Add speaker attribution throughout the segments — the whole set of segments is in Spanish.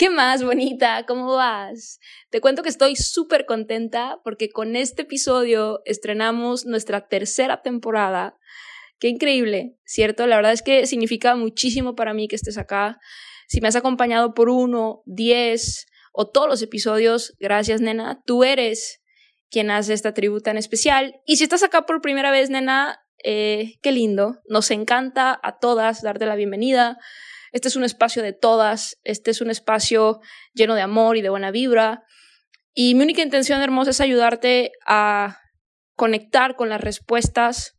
Speaker 1: ¿Qué más, bonita? ¿Cómo vas? Te cuento que estoy súper contenta porque con este episodio estrenamos nuestra tercera temporada. Qué increíble, ¿cierto? La verdad es que significa muchísimo para mí que estés acá. Si me has acompañado por uno, diez o todos los episodios, gracias, nena. Tú eres quien hace esta tribu tan especial. Y si estás acá por primera vez, nena, eh, qué lindo. Nos encanta a todas darte la bienvenida. Este es un espacio de todas, este es un espacio lleno de amor y de buena vibra. Y mi única intención hermosa es ayudarte a conectar con las respuestas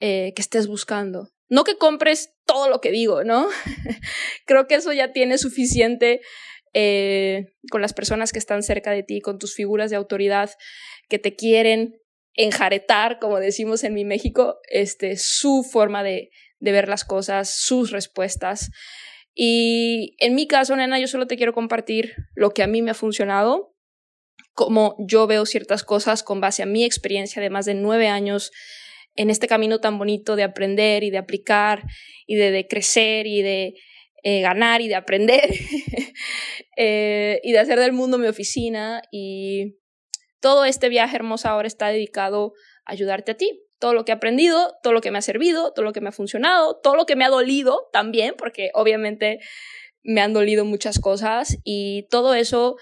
Speaker 1: eh, que estés buscando. No que compres todo lo que digo, ¿no? Creo que eso ya tiene suficiente eh, con las personas que están cerca de ti, con tus figuras de autoridad que te quieren enjaretar, como decimos en mi México, este, su forma de, de ver las cosas, sus respuestas. Y en mi caso, nena, yo solo te quiero compartir lo que a mí me ha funcionado, cómo yo veo ciertas cosas con base a mi experiencia de más de nueve años en este camino tan bonito de aprender y de aplicar y de, crecer y de eh, ganar y de aprender eh, y de hacer del mundo mi oficina. Y todo este viaje hermoso ahora está dedicado a ayudarte a ti, todo lo que he aprendido, todo lo que me ha servido, todo lo que me ha funcionado, todo lo que me ha dolido también, porque obviamente me han dolido muchas cosas y todo eso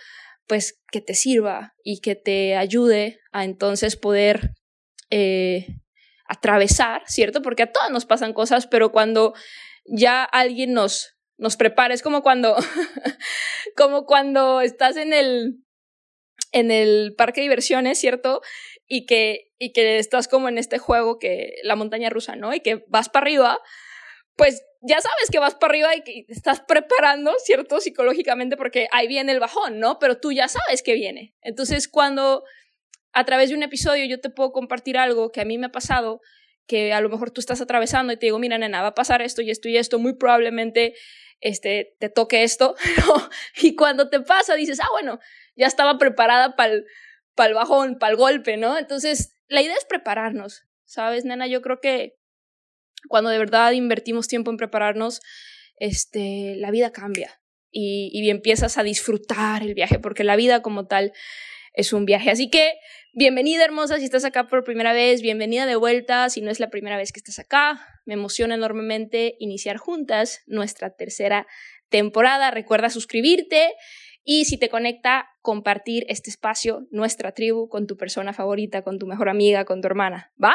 Speaker 1: pues que te sirva y que te ayude a entonces poder eh, atravesar, ¿cierto? Porque a todas nos pasan cosas, pero cuando ya alguien nos, nos prepara, es como cuando, como cuando estás en el, en el parque de diversiones, ¿cierto? Y que, y que estás como en este juego que la montaña rusa, ¿no? Y que vas para arriba, pues ya sabes que vas para arriba y que estás preparando, ¿cierto? Psicológicamente porque ahí viene el bajón, ¿no? Pero tú ya sabes que viene. Entonces, cuando a través de un episodio yo te puedo compartir algo que a mí me ha pasado, que a lo mejor tú estás atravesando y te digo, mira, nena, va a pasar esto y esto y esto, muy probablemente este, te toque esto, y cuando te pasa dices, ah, bueno, ya estaba preparada para para el bajón, para el golpe, ¿no? Entonces, la idea es prepararnos, ¿sabes, nena? Yo creo que cuando de verdad invertimos tiempo en prepararnos, este, la vida cambia y, y empiezas a disfrutar el viaje, porque la vida como tal es un viaje. Así que, bienvenida hermosa si estás acá por primera vez, bienvenida de vuelta si no es la primera vez que estás acá. Me emociona enormemente iniciar juntas nuestra tercera temporada. Recuerda suscribirte y si te conecta, compartir este espacio, nuestra tribu, con tu persona favorita, con tu mejor amiga, con tu hermana, ¿va?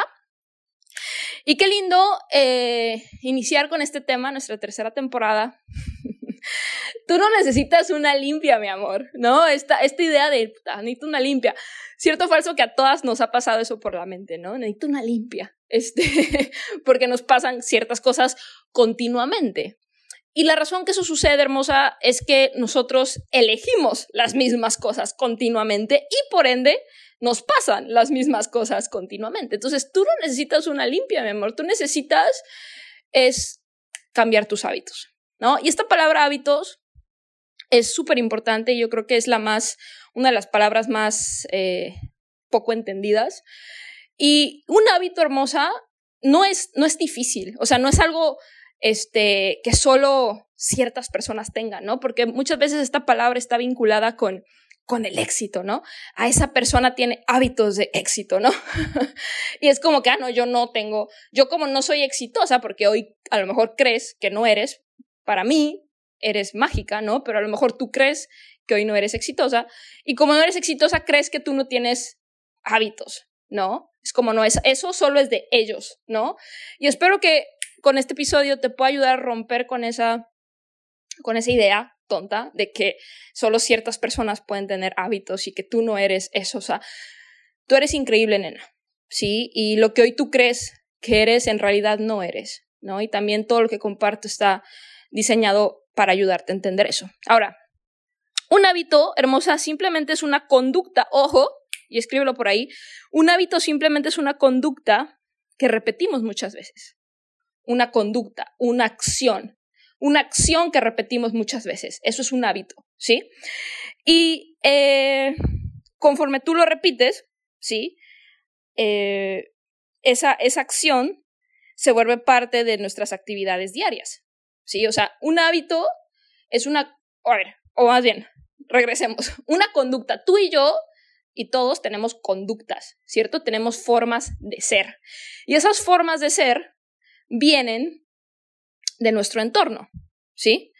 Speaker 1: Y qué lindo eh, iniciar con este tema, nuestra tercera temporada. Tú no necesitas una limpia, mi amor, ¿no? Esta, esta idea de, necesito una limpia. Cierto o falso que a todas nos ha pasado eso por la mente, ¿no? Necesito una limpia, este, porque nos pasan ciertas cosas continuamente. Y la razón que eso sucede, hermosa, es que nosotros elegimos las mismas cosas continuamente y por ende nos pasan las mismas cosas continuamente. Entonces tú no necesitas una limpia, mi amor, tú necesitas es cambiar tus hábitos, ¿no? Y esta palabra hábitos es súper importante yo creo que es la más, una de las palabras más eh, poco entendidas. Y un hábito hermosa no es, no es difícil, o sea, no es algo este, que solo ciertas personas tengan, ¿no? Porque muchas veces esta palabra está vinculada con, con el éxito, ¿no? A esa persona tiene hábitos de éxito, ¿no? y es como que, ah, no, yo no tengo, yo como no soy exitosa, porque hoy a lo mejor crees que no eres, para mí eres mágica, ¿no? Pero a lo mejor tú crees que hoy no eres exitosa, y como no eres exitosa, crees que tú no tienes hábitos, ¿no? Es como no es, eso solo es de ellos, ¿no? Y espero que con este episodio te puedo ayudar a romper con esa, con esa idea tonta de que solo ciertas personas pueden tener hábitos y que tú no eres eso. O sea, tú eres increíble, nena, ¿sí? Y lo que hoy tú crees que eres, en realidad no eres, ¿no? Y también todo lo que comparto está diseñado para ayudarte a entender eso. Ahora, un hábito, hermosa, simplemente es una conducta, ojo, y escríbelo por ahí, un hábito simplemente es una conducta que repetimos muchas veces. Una conducta, una acción, una acción que repetimos muchas veces. Eso es un hábito, ¿sí? Y eh, conforme tú lo repites, ¿sí? Eh, esa, esa acción se vuelve parte de nuestras actividades diarias, ¿sí? O sea, un hábito es una, a ver, o más bien, regresemos, una conducta. Tú y yo y todos tenemos conductas, ¿cierto? Tenemos formas de ser. Y esas formas de ser vienen de nuestro entorno, ¿sí?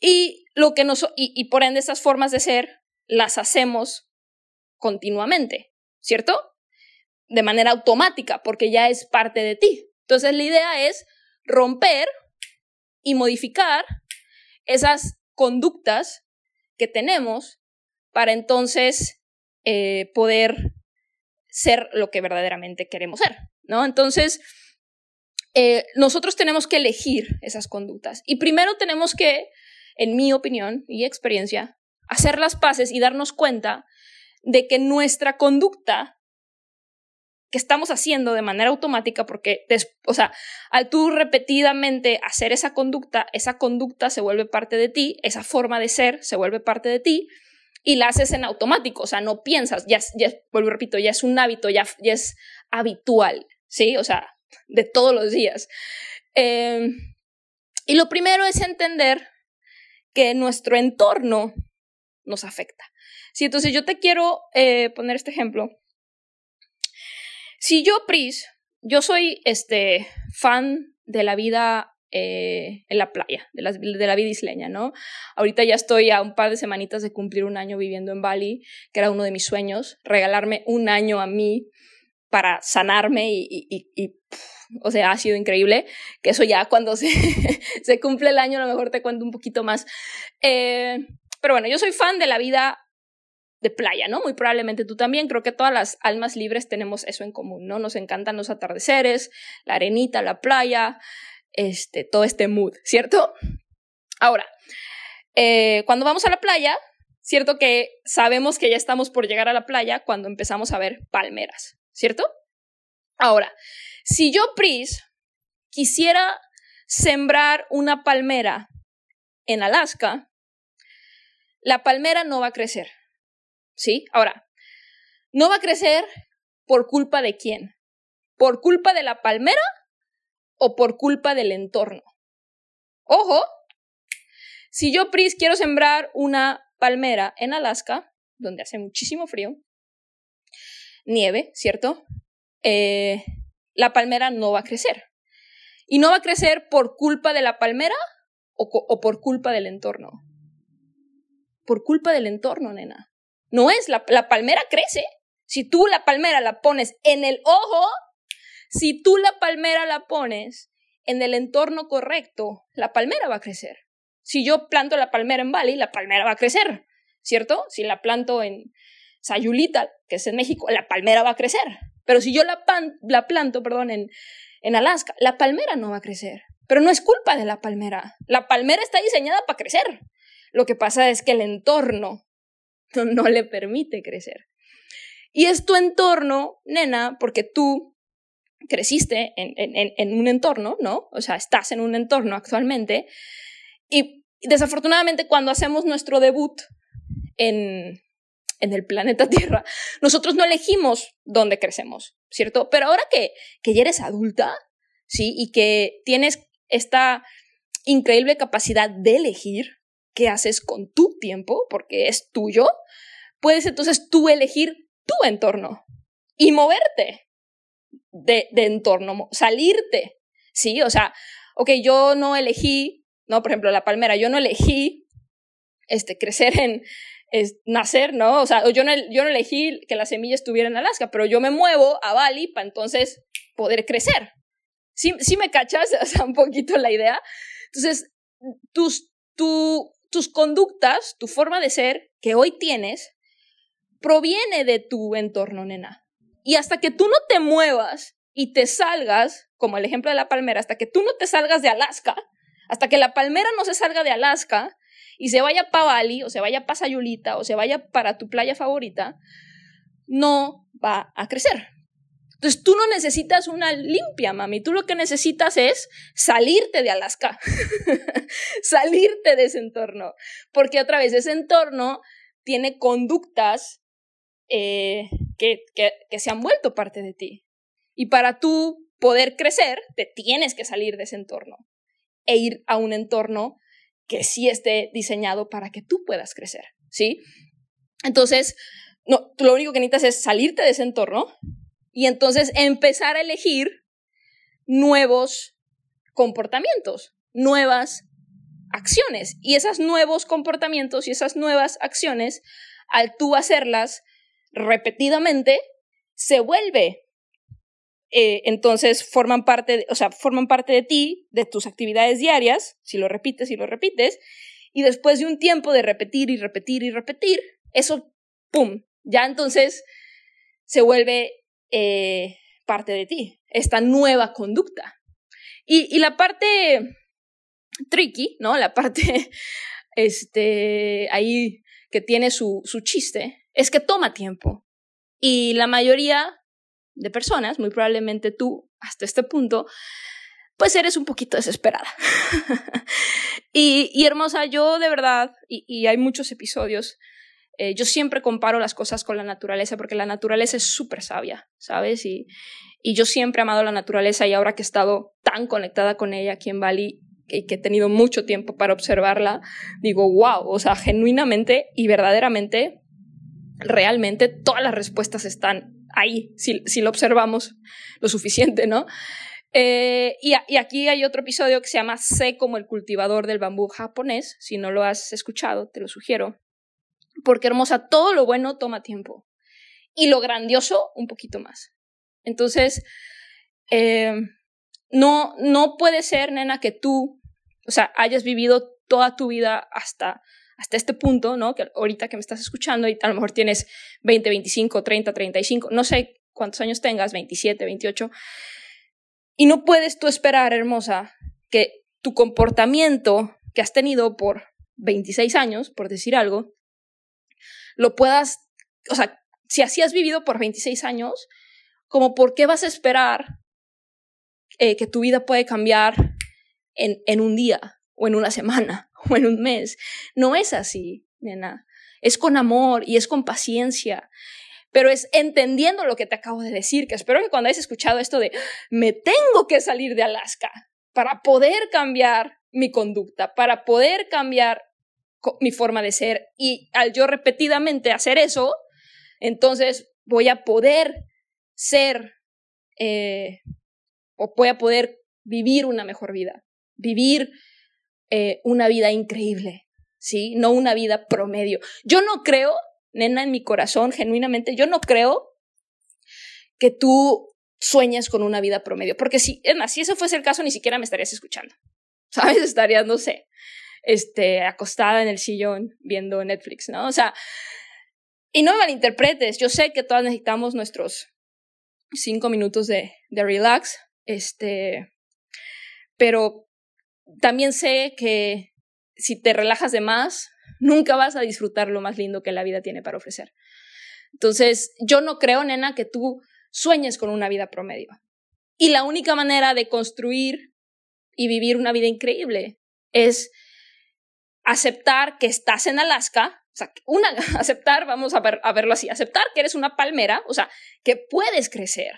Speaker 1: Y, lo que nos, y, por ende esas formas de ser las hacemos continuamente, ¿cierto? De manera automática, porque ya es parte de ti. Entonces la idea es romper y modificar esas conductas que tenemos para entonces eh, poder ser lo que verdaderamente queremos ser, ¿no? Entonces, eh, nosotros tenemos que elegir esas conductas. Y primero tenemos que, en mi opinión y experiencia, hacer las paces y darnos cuenta de que nuestra conducta que estamos haciendo de manera automática, porque, o sea, al tú repetidamente hacer esa conducta, esa conducta se vuelve parte de ti, esa forma de ser se vuelve parte de ti, y la haces en automático, o sea, no piensas, ya, ya vuelvo repito, ya es un hábito, ya, ya es habitual, ¿sí? O sea, de todos los días. Em, y lo primero es entender que nuestro entorno nos afecta. Sí, entonces yo te quiero eh, poner este ejemplo. Si yo, Pris, yo soy este fan de la vida eh, en la playa, de la, de la vida isleña, ¿no? Ahorita ya estoy a un par de semanitas de cumplir un año viviendo en Bali, que era uno de mis sueños, regalarme un año a mí para sanarme y, o sea, ha sido increíble, que eso ya cuando se, cumple el año a lo mejor te cuento un poquito más. Eh, pero bueno, yo soy fan de la vida de playa, ¿no? Muy probablemente tú también, creo que todas las almas libres tenemos eso en común, ¿no? Nos encantan los atardeceres, la arenita, la playa, este, todo este mood, ¿cierto? Ahora, eh, cuando vamos a la playa, cierto que sabemos que ya estamos por llegar a la playa cuando empezamos a ver palmeras, ¿cierto? Ahora, si yo, Pris, quisiera sembrar una palmera en Alaska, la palmera no va a crecer. ¿Sí? Ahora, no va a crecer por culpa de quién? ¿Por culpa de la palmera o por culpa del entorno? Ojo, si yo, Pris, quiero sembrar una palmera en Alaska, donde hace muchísimo frío, nieve, ¿cierto? Eh, la palmera no va a crecer. Y no va a crecer por culpa de la palmera o, por culpa del entorno. Por culpa del entorno, nena. No es, la, la palmera crece. Si tú la palmera la pones en el ojo, si tú la palmera la pones en el entorno correcto, la palmera va a crecer. Si yo planto la palmera en Bali, la palmera va a crecer, ¿cierto? Si la planto en Sayulita, que es en México, la palmera va a crecer. Pero si yo la, la planto, perdón, en, en Alaska, la palmera no va a crecer. Pero no es culpa de la palmera. La palmera está diseñada para crecer. Lo que pasa es que el entorno no, le permite crecer. Y es tu entorno, nena, porque tú creciste en, en, en, un entorno, ¿no? O sea, estás en un entorno actualmente. Y desafortunadamente cuando hacemos nuestro debut en, en el planeta Tierra, nosotros no elegimos dónde crecemos, ¿cierto? Pero ahora que, que ya eres adulta, ¿sí? Y que tienes esta increíble capacidad de elegir qué haces con tu tiempo, porque es tuyo, puedes entonces tú elegir tu entorno y moverte de, entorno, salirte, ¿sí? O sea, ok, yo no elegí, no, por ejemplo, la palmera, yo no elegí este, crecer en, es nacer, ¿no? O sea, yo no, yo no elegí que la semilla estuviera en Alaska, pero yo me muevo a Bali para entonces poder crecer, Sí, sí me cachas, o sea, un poquito la idea. Entonces, tus, tus conductas, tu forma de ser que hoy tienes, proviene de tu entorno, nena. Y hasta que tú no te muevas y te salgas, como el ejemplo de la palmera, hasta que tú no te salgas de Alaska, hasta que la palmera no se salga de Alaska y se vaya para Bali, o se vaya para Sayulita, o se vaya para tu playa favorita, no va a crecer. Entonces tú no necesitas una limpia, mami. Tú lo que necesitas es salirte de Alaska, salirte de ese entorno. Porque otra vez ese entorno tiene conductas eh, que, que, que se han vuelto parte de ti. Y para tú poder crecer, te tienes que salir de ese entorno e ir a un entorno que sí esté diseñado para que tú puedas crecer, ¿sí? Entonces, no, tú lo único que necesitas es salirte de ese entorno y entonces empezar a elegir nuevos comportamientos, nuevas acciones. Y esos nuevos comportamientos y esas nuevas acciones, al tú hacerlas repetidamente, se vuelve eh, entonces forman parte, de, o sea, forman parte de ti, de tus actividades diarias, si lo repites y lo repites, y después de un tiempo de repetir y repetir y repetir, eso, ¡pum!, ya entonces se vuelve eh, parte de ti, esta nueva conducta. Y, y la parte tricky, ¿no? La parte, este, ahí que tiene su, su chiste, es que toma tiempo. Y la mayoría de personas, muy probablemente tú, hasta este punto, pues eres un poquito desesperada. y, hermosa, yo de verdad, y, hay muchos episodios, eh, yo siempre comparo las cosas con la naturaleza porque la naturaleza es súper sabia, ¿sabes? Y, y yo siempre he amado la naturaleza y ahora que he estado tan conectada con ella aquí en Bali que he tenido mucho tiempo para observarla, digo, wow, o sea, genuinamente y verdaderamente, realmente todas las respuestas están ahí, si, si lo observamos lo suficiente, ¿no? Eh, y, aquí hay otro episodio que se llama Sé como el cultivador del bambú japonés. Si no lo has escuchado, te lo sugiero. Porque hermosa, todo lo bueno toma tiempo. Y lo grandioso, un poquito más. Entonces, eh, no, no puede ser, nena, que tú, o sea, hayas vivido toda tu vida hasta hasta este punto, ¿no? Que ahorita que me estás escuchando y a lo mejor tienes 20, 25, 30, 35, no sé cuántos años tengas, 27, 28, y no puedes tú esperar, hermosa, que tu comportamiento que has tenido por 26 años, por decir algo, lo puedas, o sea, si así has vivido por 26 años, como por qué vas a esperar eh, que tu vida puede cambiar en, en un día o en una semana o en un mes. No es así, nena. Es con amor y es con paciencia. Pero es entendiendo lo que te acabo de decir, que espero que cuando hayas escuchado esto de me tengo que salir de Alaska para poder cambiar mi conducta, para poder cambiar mi forma de ser y al yo repetidamente hacer eso, entonces voy a poder ser eh, o voy a poder vivir una mejor vida, vivir eh, una vida increíble, ¿sí? No una vida promedio. Yo no creo, nena, en mi corazón, genuinamente, yo no creo que tú sueñes con una vida promedio, porque si, si eso fuese el caso, ni siquiera me estarías escuchando, ¿sabes? Estarías, no sé, este, acostada en el sillón viendo Netflix, ¿no? O sea, y no me malinterpretes, yo sé que todas necesitamos nuestros cinco minutos de, de relax, este, pero también sé que si te relajas de más, nunca vas a disfrutar lo más lindo que la vida tiene para ofrecer. Entonces, yo no creo, nena, que tú sueñes con una vida promedio. Y la única manera de construir y vivir una vida increíble es aceptar que estás en Alaska, o sea, una, aceptar, vamos a, ver, a verlo así, aceptar que eres una palmera, o sea, que puedes crecer.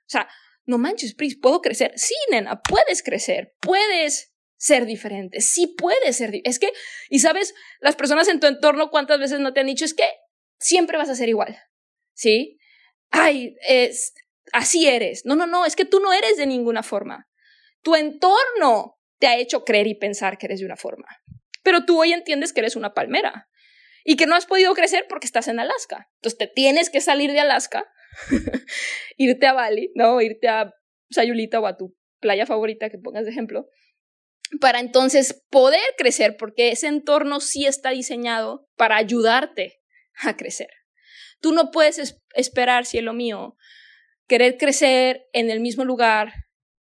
Speaker 1: O sea, no manches, Pris, ¿puedo crecer? Sí, nena, puedes crecer, puedes ser diferente, sí puede ser. Es que, y sabes, las personas en tu entorno, ¿cuántas veces no te han dicho? Es que siempre vas a ser igual, ¿sí? Ay, es, así eres. No, no, no, es que tú no eres de ninguna forma. Tu entorno te ha hecho creer y pensar que eres de una forma. Pero tú hoy entiendes que eres una palmera y que no has podido crecer porque estás en Alaska. Entonces te tienes que salir de Alaska, irte a Bali, ¿no? Irte a Sayulita o a tu playa favorita que pongas de ejemplo, para entonces poder crecer, porque ese entorno sí está diseñado para ayudarte a crecer. Tú no puedes esperar, cielo mío, querer crecer en el mismo lugar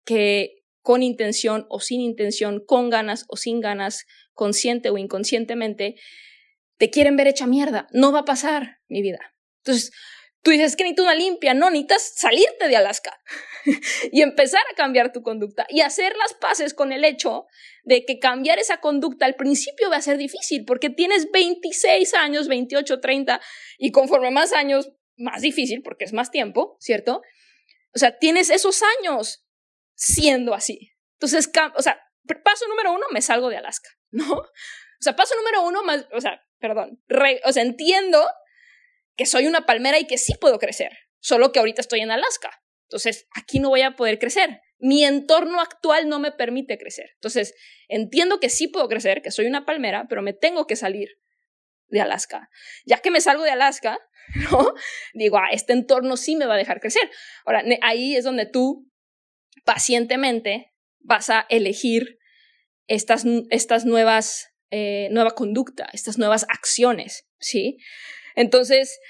Speaker 1: que con intención o sin intención, con ganas o sin ganas, consciente o inconscientemente, te quieren ver hecha mierda. No va a pasar, mi vida. Entonces, tú dices que necesitas una limpia, no, necesitas salirte de Alaska y empezar a cambiar tu conducta y hacer las paces con el hecho de que cambiar esa conducta al principio va a ser difícil porque tienes 26 años, 28, 30 y conforme más años, más difícil porque es más tiempo, ¿cierto? O sea, tienes esos años siendo así. Entonces, o sea, paso número uno, me salgo de Alaska, ¿no? O sea, paso número uno, más, o sea, perdón, o sea, entiendo que soy una palmera y que sí puedo crecer, solo que ahorita estoy en Alaska. Entonces, aquí no voy a poder crecer. Mi entorno actual no me permite crecer. Entonces, entiendo que sí puedo crecer, que soy una palmera, pero me tengo que salir de Alaska. Ya que me salgo de Alaska, ¿no? Digo, ah, este entorno sí me va a dejar crecer. Ahora, ahí es donde tú pacientemente vas a elegir estas, estas nuevas, eh, nueva conducta, estas nuevas acciones, ¿sí? Entonces,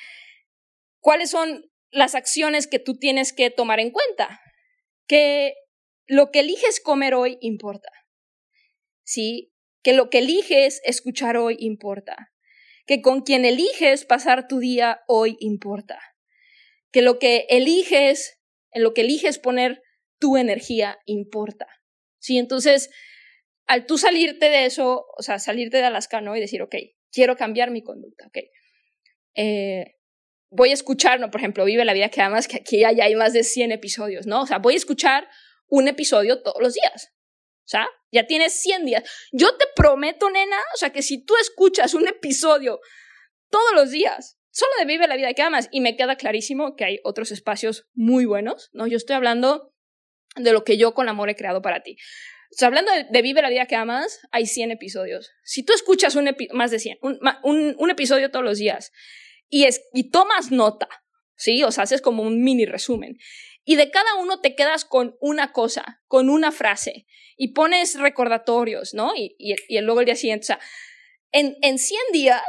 Speaker 1: ¿cuáles son las acciones que tú tienes que tomar en cuenta? Que lo que eliges comer hoy importa, ¿sí? Que lo que eliges escuchar hoy importa, que con quien eliges pasar tu día hoy importa, que lo que eliges, en lo que eliges poner tu energía importa. Sí, entonces, al tú salirte de eso, o sea, salirte de Alaska, ¿no? Y decir, ok, quiero cambiar mi conducta, ok. Eh, voy a escuchar, ¿no? Por ejemplo, Vive la vida que amas, que aquí ya hay más de 100 episodios, ¿no? O sea, voy a escuchar un episodio todos los días. O sea, ya tienes 100 días. Yo te prometo, nena, o sea, que si tú escuchas un episodio todos los días, solo de Vive la vida que amas, y me queda clarísimo que hay otros espacios muy buenos, ¿no? Yo estoy hablando de lo que yo con amor he creado para ti. O sea, hablando de, Vive la vida que amas, hay 100 episodios. Si tú escuchas un más de 100, un, un, episodio todos los días y, es, y tomas nota, ¿sí? O sea, haces como un mini resumen. Y de cada uno te quedas con una cosa, con una frase, y pones recordatorios, ¿no? Y, y, y luego el día siguiente, o sea, en, en 100 días,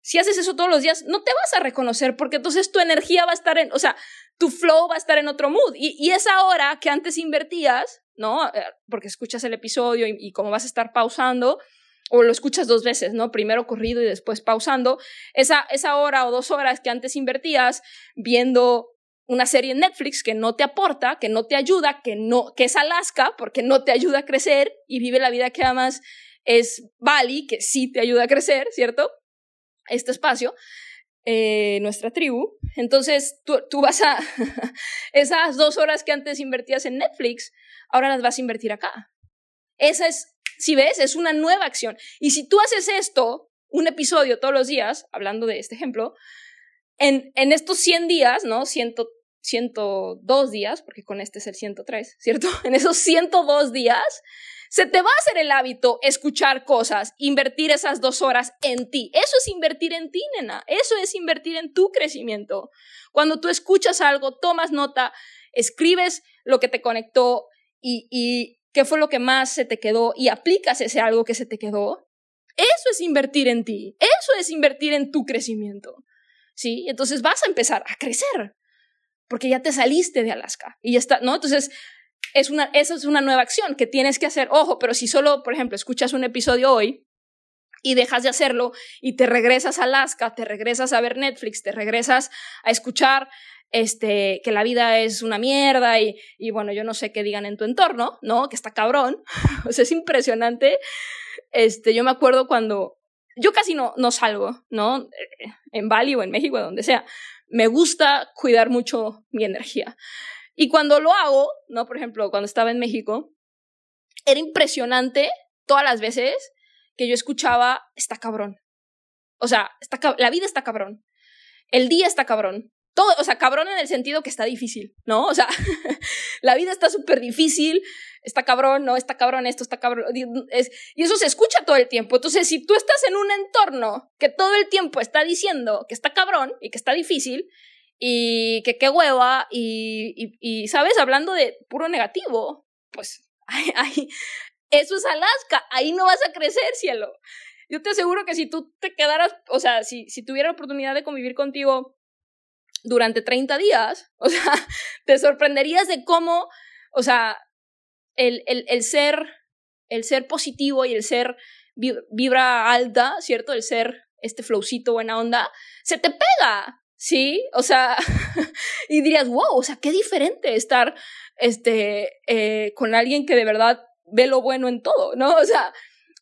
Speaker 1: si haces eso todos los días, no te vas a reconocer porque entonces tu energía va a estar en, o sea, tu flow va a estar en otro mood. Y, y esa hora que antes invertías, ¿no? Eh, porque escuchas el episodio y, como vas a estar pausando, o lo escuchas dos veces, ¿no? Primero corrido y después pausando, esa, esa hora o dos horas que antes invertías viendo una serie en Netflix que no te aporta, que no te ayuda, que no, que es Alaska, porque no te ayuda a crecer y vive la vida que amas, es Bali, que sí te ayuda a crecer, ¿cierto? Este espacio. Eh, nuestra tribu. Entonces tú, tú vas a esas dos horas que antes invertías en Netflix, ahora las vas a invertir acá. Esa es, si ves, es una nueva acción. Y si tú haces esto, un episodio todos los días, hablando de este ejemplo, en, en estos 100 días, ¿no? 100, 102 días, porque con este es el 103, ¿cierto? En esos 102 días, se te va a hacer el hábito escuchar cosas, invertir esas dos horas en ti. Eso es invertir en ti, nena. Eso es invertir en tu crecimiento. Cuando tú escuchas algo, tomas nota, escribes lo que te conectó y, y qué fue lo que más se te quedó y aplicas ese algo que se te quedó. Eso es invertir en ti. Eso es invertir en tu crecimiento. ¿Sí? Entonces vas a empezar a crecer porque ya te saliste de Alaska y ya está, ¿no? Entonces, es una, esa es una nueva acción que tienes que hacer. Ojo, pero si solo, por ejemplo, escuchas un episodio hoy y dejas de hacerlo y te regresas a Alaska, te regresas a ver Netflix, te regresas a escuchar este, que la vida es una mierda y, y bueno, yo no sé qué digan en tu entorno, ¿no? Que está cabrón. o sea, es impresionante. Este, yo me acuerdo cuando yo casi no, no salgo, ¿no? En Bali o en México, donde sea. Me gusta cuidar mucho mi energía. Y cuando lo hago, ¿no? Por ejemplo, cuando estaba en México, era impresionante todas las veces que yo escuchaba, está cabrón. O sea, está, la vida está cabrón. El día está cabrón. Todo, o sea, cabrón en el sentido que está difícil, ¿no? O sea, la vida está súper difícil, está cabrón, no, está cabrón esto, está cabrón. Es, y eso se escucha todo el tiempo. Entonces, si tú estás en un entorno que todo el tiempo está diciendo que está cabrón y que está difícil, y que qué hueva y, y, ¿sabes? Hablando de puro negativo. pues, ahí, eso es Alaska, ahí no vas a crecer, cielo. Yo te aseguro que si tú te quedaras, o sea, si, si tuviera la oportunidad de convivir contigo durante 30 días, o sea, te sorprenderías de cómo, o sea, el, el, el ser, el ser positivo y el ser vibra alta, ¿cierto? El ser este flowcito buena onda, se te pega, ¿sí? O sea, y dirías, wow, o sea, qué diferente estar este, eh, con alguien que de verdad ve lo bueno en todo, ¿no? O sea,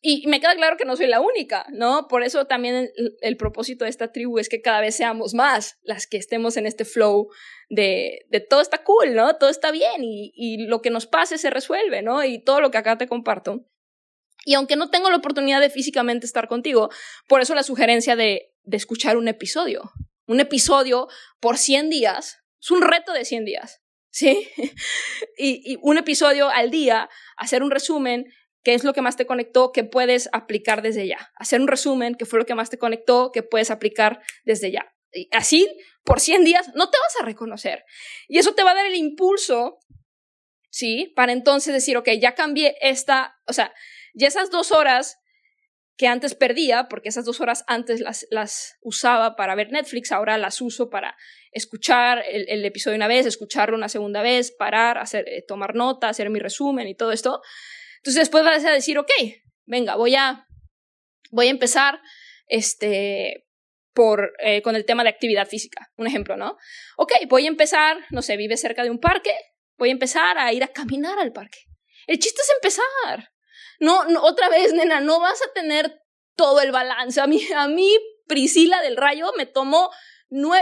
Speaker 1: y me queda claro que no soy la única, ¿no? Por eso también el, propósito de esta tribu es que cada vez seamos más las que estemos en este flow de, de todo está cool, ¿no? Todo está bien y, y lo que nos pase se resuelve, ¿no? Y todo lo que acá te comparto. Y aunque no tengo la oportunidad de físicamente estar contigo, por eso la sugerencia de, de escuchar un episodio. Un episodio por 100 días es un reto de 100 días, ¿sí? y, y un episodio al día, hacer un resumen, qué es lo que más te conectó, que puedes aplicar desde ya. Hacer un resumen, qué fue lo que más te conectó, que puedes aplicar desde ya. Y así, por 100 días, no te vas a reconocer. Y eso te va a dar el impulso, ¿sí? Para entonces decir, ok, ya cambié esta, o sea, ya esas dos horas que antes perdía, porque esas dos horas antes las, usaba para ver Netflix, ahora las uso para escuchar el, episodio una vez, escucharlo una segunda vez, parar, hacer, eh, tomar nota, hacer mi resumen y todo esto. Entonces después vas a decir, ok, venga, voy a, voy a empezar este, por, eh, con el tema de actividad física, un ejemplo, ¿no? Ok, voy a empezar, no sé, vive cerca de un parque, voy a empezar a ir a caminar al parque. El chiste es empezar. No, no, otra vez, nena, no vas a tener todo el balance. A mí, a mí, Priscila del Rayo me tomó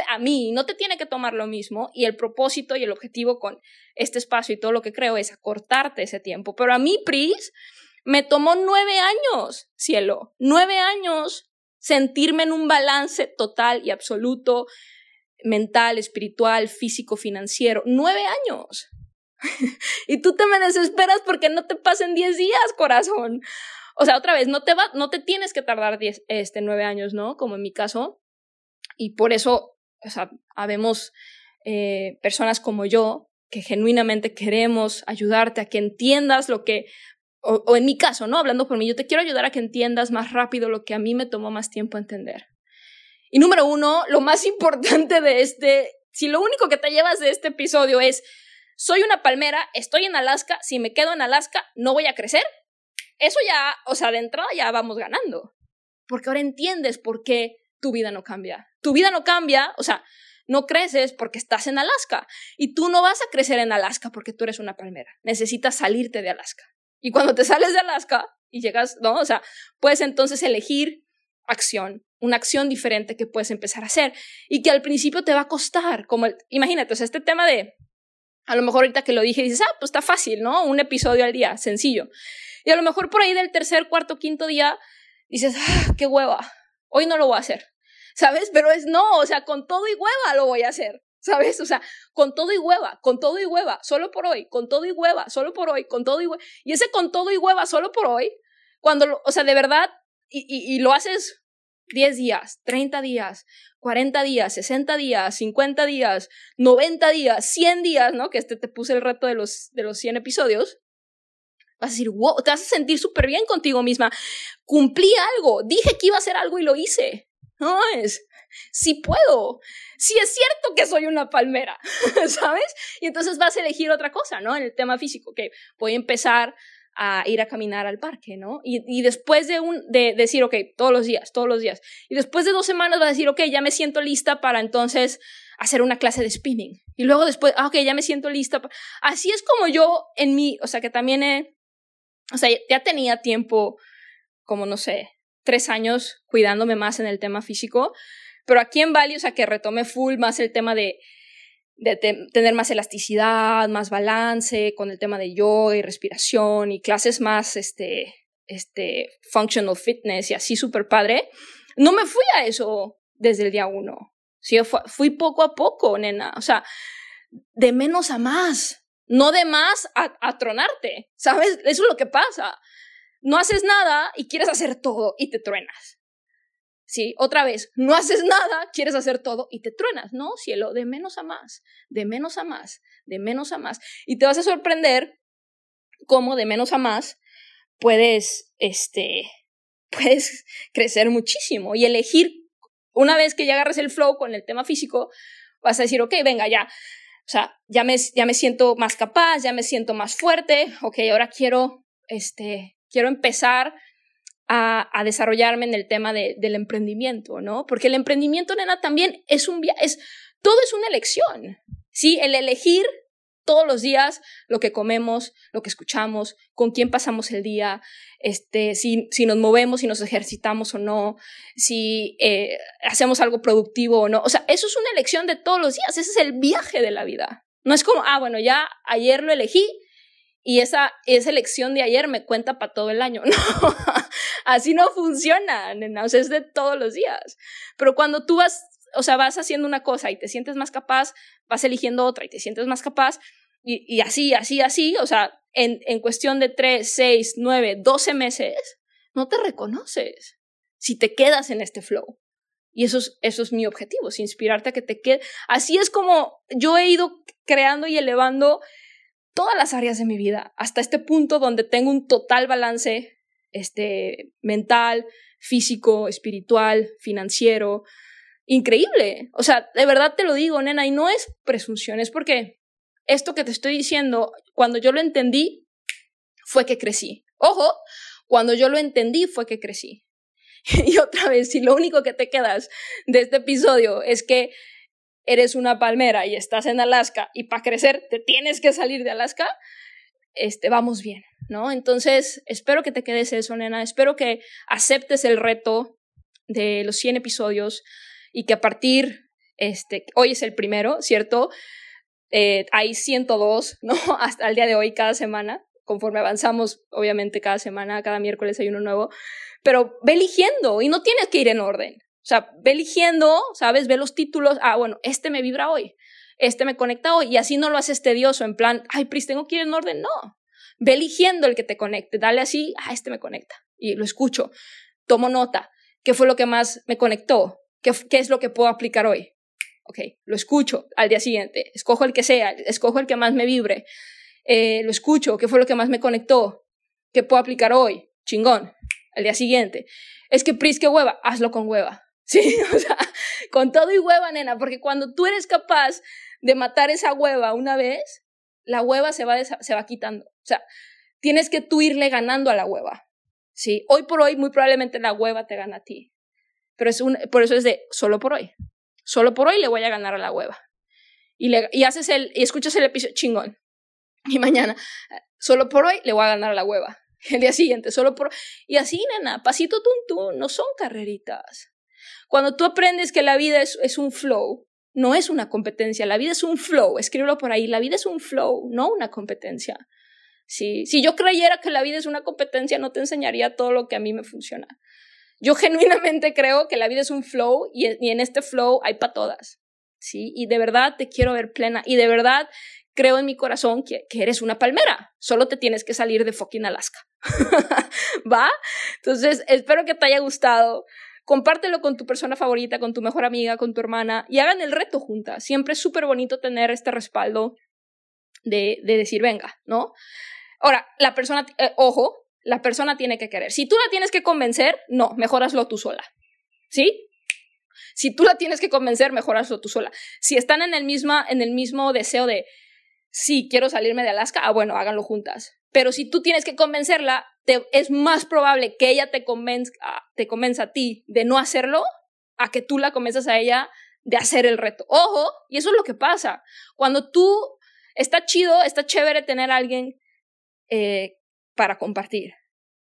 Speaker 1: a mí, no te tiene que tomar lo mismo. Y el propósito y el objetivo con este espacio y todo lo que creo es acortarte ese tiempo. Pero a mí, Pris, me tomó nueve años, cielo, nueve años sentirme en un balance total y absoluto, mental, espiritual, físico, financiero. Nueve años. y tú te me desesperas porque no te pasen 10 días, corazón. O sea, otra vez, no te, va, no te tienes que tardar 10, este, 9 años, ¿no? Como en mi caso. Y por eso, o sea, habemos eh, personas como yo que genuinamente queremos ayudarte a que entiendas lo que, o, o en mi caso, ¿no? Hablando por mí, yo te quiero ayudar a que entiendas más rápido lo que a mí me tomó más tiempo entender. Y número uno, lo más importante de este, si lo único que te llevas de este episodio es soy una palmera, estoy en Alaska, si me quedo en Alaska, no voy a crecer. Eso ya, o sea, de entrada ya vamos ganando. Porque ahora entiendes por qué tu vida no cambia. Tu vida no cambia, o sea, no creces porque estás en Alaska. Y tú no vas a crecer en Alaska porque tú eres una palmera. Necesitas salirte de Alaska. Y cuando te sales de Alaska y llegas, ¿no? O sea, puedes entonces elegir acción, una acción diferente que puedes empezar a hacer y que al principio te va a costar, como imagínate, o sea, este tema de a lo mejor ahorita que lo dije dices, ah, pues está fácil, ¿no? Un episodio al día, sencillo. Y a lo mejor por ahí del tercer, cuarto, quinto día dices, ah, qué hueva, hoy no lo voy a hacer, ¿sabes? Pero es no, o sea, con todo y hueva lo voy a hacer, ¿sabes? O sea, con todo y hueva, con todo y hueva, solo por hoy, con todo y hueva, solo por hoy, con todo y hueva. Y ese con todo y hueva, solo por hoy, cuando, o sea, de verdad, y, y, lo haces 10 días, 30 días, 40 días, 60 días, 50 días, 90 días, 100 días, ¿no? Que este te puse el reto de los, de los 100 episodios. Vas a decir, wow, te vas a sentir súper bien contigo misma. Cumplí algo, dije que iba a hacer algo y lo hice. No es, sí puedo, sí es cierto que soy una palmera, ¿sabes? Y entonces vas a elegir otra cosa, ¿no? En el tema físico, que voy a empezar a ir a caminar al parque, ¿no? Y, y, después de, un, de decir, ok, todos los días, todos los días, y después de dos semanas vas a decir, ok, ya me siento lista para entonces hacer una clase de spinning. Y luego después, ah, ok, ya me siento lista. Así es como yo en mi, o sea, que también he, o sea, ya tenía tiempo, como no sé, tres años cuidándome más en el tema físico, pero aquí en Bali, o sea, que retomé full más el tema de de tener más elasticidad, más balance con el tema de yoga y respiración y clases más, este, este, functional fitness y así súper padre. No me fui a eso desde el día uno. Sí, fui poco a poco, nena. O sea, de menos a más. No de más a, a tronarte. ¿Sabes? Eso es lo que pasa. No haces nada y quieres hacer todo y te truenas. ¿sí? Otra vez, no haces nada, quieres hacer todo y te truenas, ¿no? Cielo, de menos a más, de menos a más, de menos a más. Y te vas a sorprender cómo de menos a más puedes, este, puedes crecer muchísimo y elegir, una vez que ya agarres el flow con el tema físico, vas a decir, ok, venga, ya, o sea, ya me, ya me siento más capaz, ya me siento más fuerte, ok, ahora quiero, este, quiero empezar a, a desarrollarme en el tema de, del emprendimiento, ¿no? Porque el emprendimiento, nena, también es un, es, todo es una elección, ¿sí? El elegir todos los días lo que comemos, lo que escuchamos, con quién pasamos el día, este, si, si nos movemos, si nos ejercitamos o no, si eh, hacemos algo productivo o no. O sea, eso es una elección de todos los días, ese es el viaje de la vida. No es como, ah, bueno, ya ayer lo elegí y esa, esa elección de ayer me cuenta para todo el año. Así no funciona, nena, o sea, es de todos los días. Pero cuando tú vas o sea, vas haciendo una cosa y te sientes más capaz, vas eligiendo otra y te sientes más capaz, y, y así, así, así, o sea, en, en cuestión de 3, 6, 9, 12 meses, no te reconoces si te quedas en este flow. Y eso es, eso es mi objetivo, es inspirarte a que te quede. Así es como yo he ido creando y elevando todas las áreas de mi vida, hasta este punto donde tengo un total balance este, mental, físico, espiritual, financiero, increíble. O sea, de verdad te lo digo, nena, y no es presunción, es porque esto que te estoy diciendo, cuando yo lo entendí, fue que crecí. Ojo, cuando yo lo entendí fue que crecí. y otra vez, si lo único que te quedas de este episodio es que eres una palmera y estás en Alaska y para crecer te tienes que salir de Alaska, este, vamos bien, ¿no? Entonces, espero que te quedes eso, nena. Espero que aceptes el reto de los 100 episodios y que a partir, este, hoy es el primero, ¿cierto? Eh, hay 102, ¿no? Hasta el día de hoy, cada semana, conforme avanzamos, obviamente cada semana, cada miércoles hay uno nuevo, pero ve eligiendo y no tienes que ir en orden. O sea, ve eligiendo, ¿sabes? Ve los títulos, ah, bueno, este me vibra hoy, este me conecta hoy, y así no lo haces tedioso, en plan, ay, Pris, tengo que ir en orden, no. Ve eligiendo el que te conecte, dale así, ah, este me conecta, y lo escucho, tomo nota, ¿qué fue lo que más me conectó? ¿Qué, qué es lo que puedo aplicar hoy? ok, lo escucho al día siguiente, escojo el que sea, escojo el que más me vibre, eh, lo escucho, qué fue lo que más me conectó, qué puedo aplicar hoy, chingón, al día siguiente. Es que Pris, qué hueva, hazlo con hueva. Sí, o sea, con todo y hueva, nena, porque cuando tú eres capaz de matar esa hueva una vez, la hueva se va, se va quitando. O sea, tienes que tú irle ganando a la hueva. Sí, hoy por hoy muy probablemente la hueva te gana a ti. Pero es un, por eso es de solo por hoy. Solo por hoy le voy a ganar a la hueva. Y, le, y haces el, y escuchas el episodio chingón. Y mañana, solo por hoy le voy a ganar a la hueva. El día siguiente, solo por... Y así, nena, pasito tuntún, no son carreritas. Cuando tú aprendes que la vida es, es un flow, no es una competencia, la vida es un flow, escríbelo por ahí, la vida es un flow, no una competencia. Si, si yo creyera que la vida es una competencia, no te enseñaría todo lo que a mí me funciona. Yo genuinamente creo que la vida es un flow y, en este flow hay para todas, ¿sí? Y de verdad te quiero ver plena y de verdad creo en mi corazón que, que, eres una palmera. Solo te tienes que salir de fucking Alaska. ¿Va? Entonces, espero que te haya gustado. Compártelo con tu persona favorita, con tu mejor amiga, con tu hermana y hagan el reto juntas. Siempre es súper bonito tener este respaldo de, de decir, venga, ¿no? Ahora, la persona, eh, ojo, la persona tiene que querer. Si tú la tienes que convencer, no, mejoraslo tú sola. ¿Sí? Si tú la tienes que convencer, mejoraslo tú sola. Si están en el, misma, en el mismo deseo de, sí, quiero salirme de Alaska, ah, bueno, háganlo juntas. Pero si tú tienes que convencerla, te, es más probable que ella te convenza, te convenza a ti de no hacerlo, a que tú la convenzas a ella de hacer el reto. Ojo, y eso es lo que pasa. Cuando tú, está chido, está chévere tener a alguien eh, para compartir.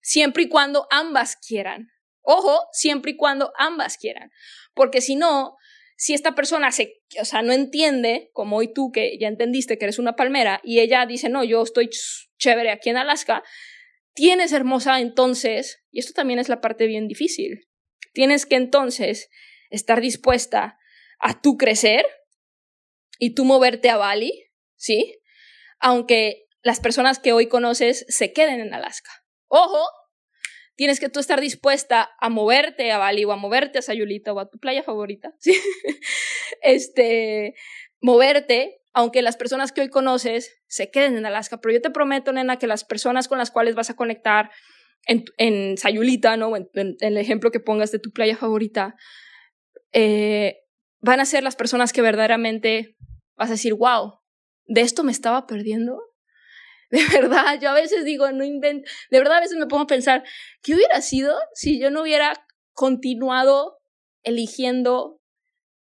Speaker 1: Siempre y cuando ambas quieran. Ojo, siempre y cuando ambas quieran. Porque si no, si esta persona se, o sea, no entiende, como hoy tú que ya entendiste que eres una palmera, y ella dice, no, yo estoy chévere aquí en Alaska, tienes hermosa entonces, y esto también es la parte bien difícil, tienes que entonces estar dispuesta a tú crecer y tú moverte a Bali, ¿sí? Aunque las personas que hoy conoces se queden en Alaska. Ojo, tienes que tú estar dispuesta a moverte a Bali o a moverte a Sayulita o a tu playa favorita, ¿sí? este, moverte aunque las personas que hoy conoces se queden en Alaska, pero yo te prometo, nena, que las personas con las cuales vas a conectar en, en Sayulita, ¿no? En, el ejemplo que pongas de tu playa favorita, eh, van a ser las personas que verdaderamente vas a decir, wow, de esto me estaba perdiendo. De verdad, yo a veces digo, no invento, de verdad a veces me pongo a pensar, ¿qué hubiera sido si yo no hubiera continuado eligiendo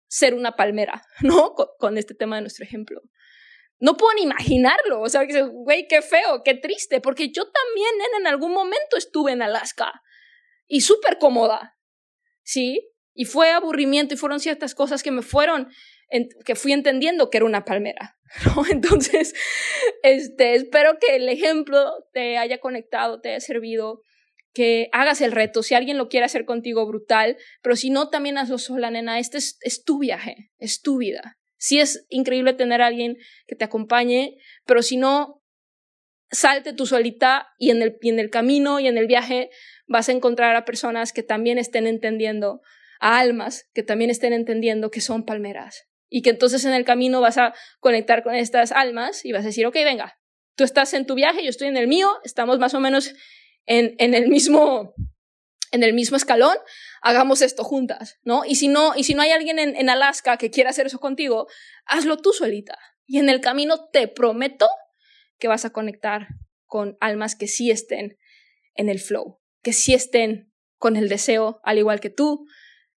Speaker 1: ser una palmera, ¿no? Con, este tema de nuestro ejemplo. No puedo ni imaginarlo, o sea, güey, qué feo, qué triste, porque yo también en algún momento estuve en Alaska y súper cómoda, ¿sí? Y fue aburrimiento y fueron ciertas cosas que me fueron, que fui entendiendo que era una palmera. Entonces, este, espero que el ejemplo te haya conectado, te haya servido que hagas el reto. Si alguien lo quiere hacer contigo, brutal, pero si no, también hazlo sola, nena. Este es, tu viaje, es tu vida. Sí es increíble tener a alguien que te acompañe, pero si no, salte tú solita y en, el, y en el camino y en el viaje vas a encontrar a personas que también estén entendiendo, a almas que también estén entendiendo que son palmeras. Y que entonces en el camino vas a conectar con estas almas y vas a decir, ok, venga, tú estás en tu viaje, yo estoy en el mío, estamos más o menos en, el mismo en el mismo escalón, hagamos esto juntas, ¿no? Y si no, y si no hay alguien en, en, Alaska que quiera hacer eso contigo, hazlo tú solita. Y en el camino te prometo que vas a conectar con almas que sí estén en el flow, que sí estén con el deseo, al igual que tú,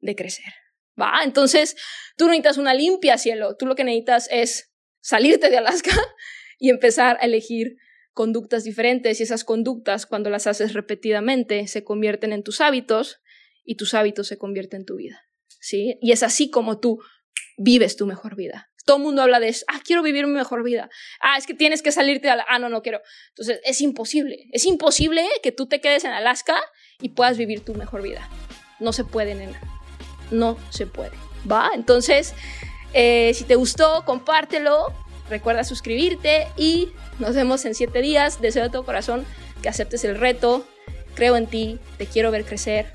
Speaker 1: de crecer. ¿Va? Entonces, tú no necesitas una limpia cielo, tú lo que necesitas es salirte de Alaska y empezar a elegir conductas diferentes y esas conductas, cuando las haces repetidamente, se convierten en tus hábitos y tus hábitos se convierten en tu vida. ¿sí? Y es así como tú vives tu mejor vida. Todo el mundo habla de eso. Ah, quiero vivir mi mejor vida. Ah, es que tienes que salirte a la... Ah, no, no quiero. Entonces, es imposible. Es imposible que tú te quedes en Alaska y puedas vivir tu mejor vida. No se puede, nena. No se puede. ¿Va? Entonces, eh, si te gustó, compártelo. Recuerda suscribirte y nos vemos en siete días. Deseo de todo corazón que aceptes el reto. Creo en ti, te quiero ver crecer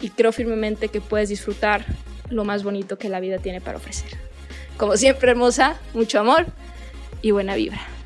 Speaker 1: y creo firmemente que puedes disfrutar lo más bonito que la vida tiene para ofrecer. Como siempre, hermosa, mucho amor y buena vibra.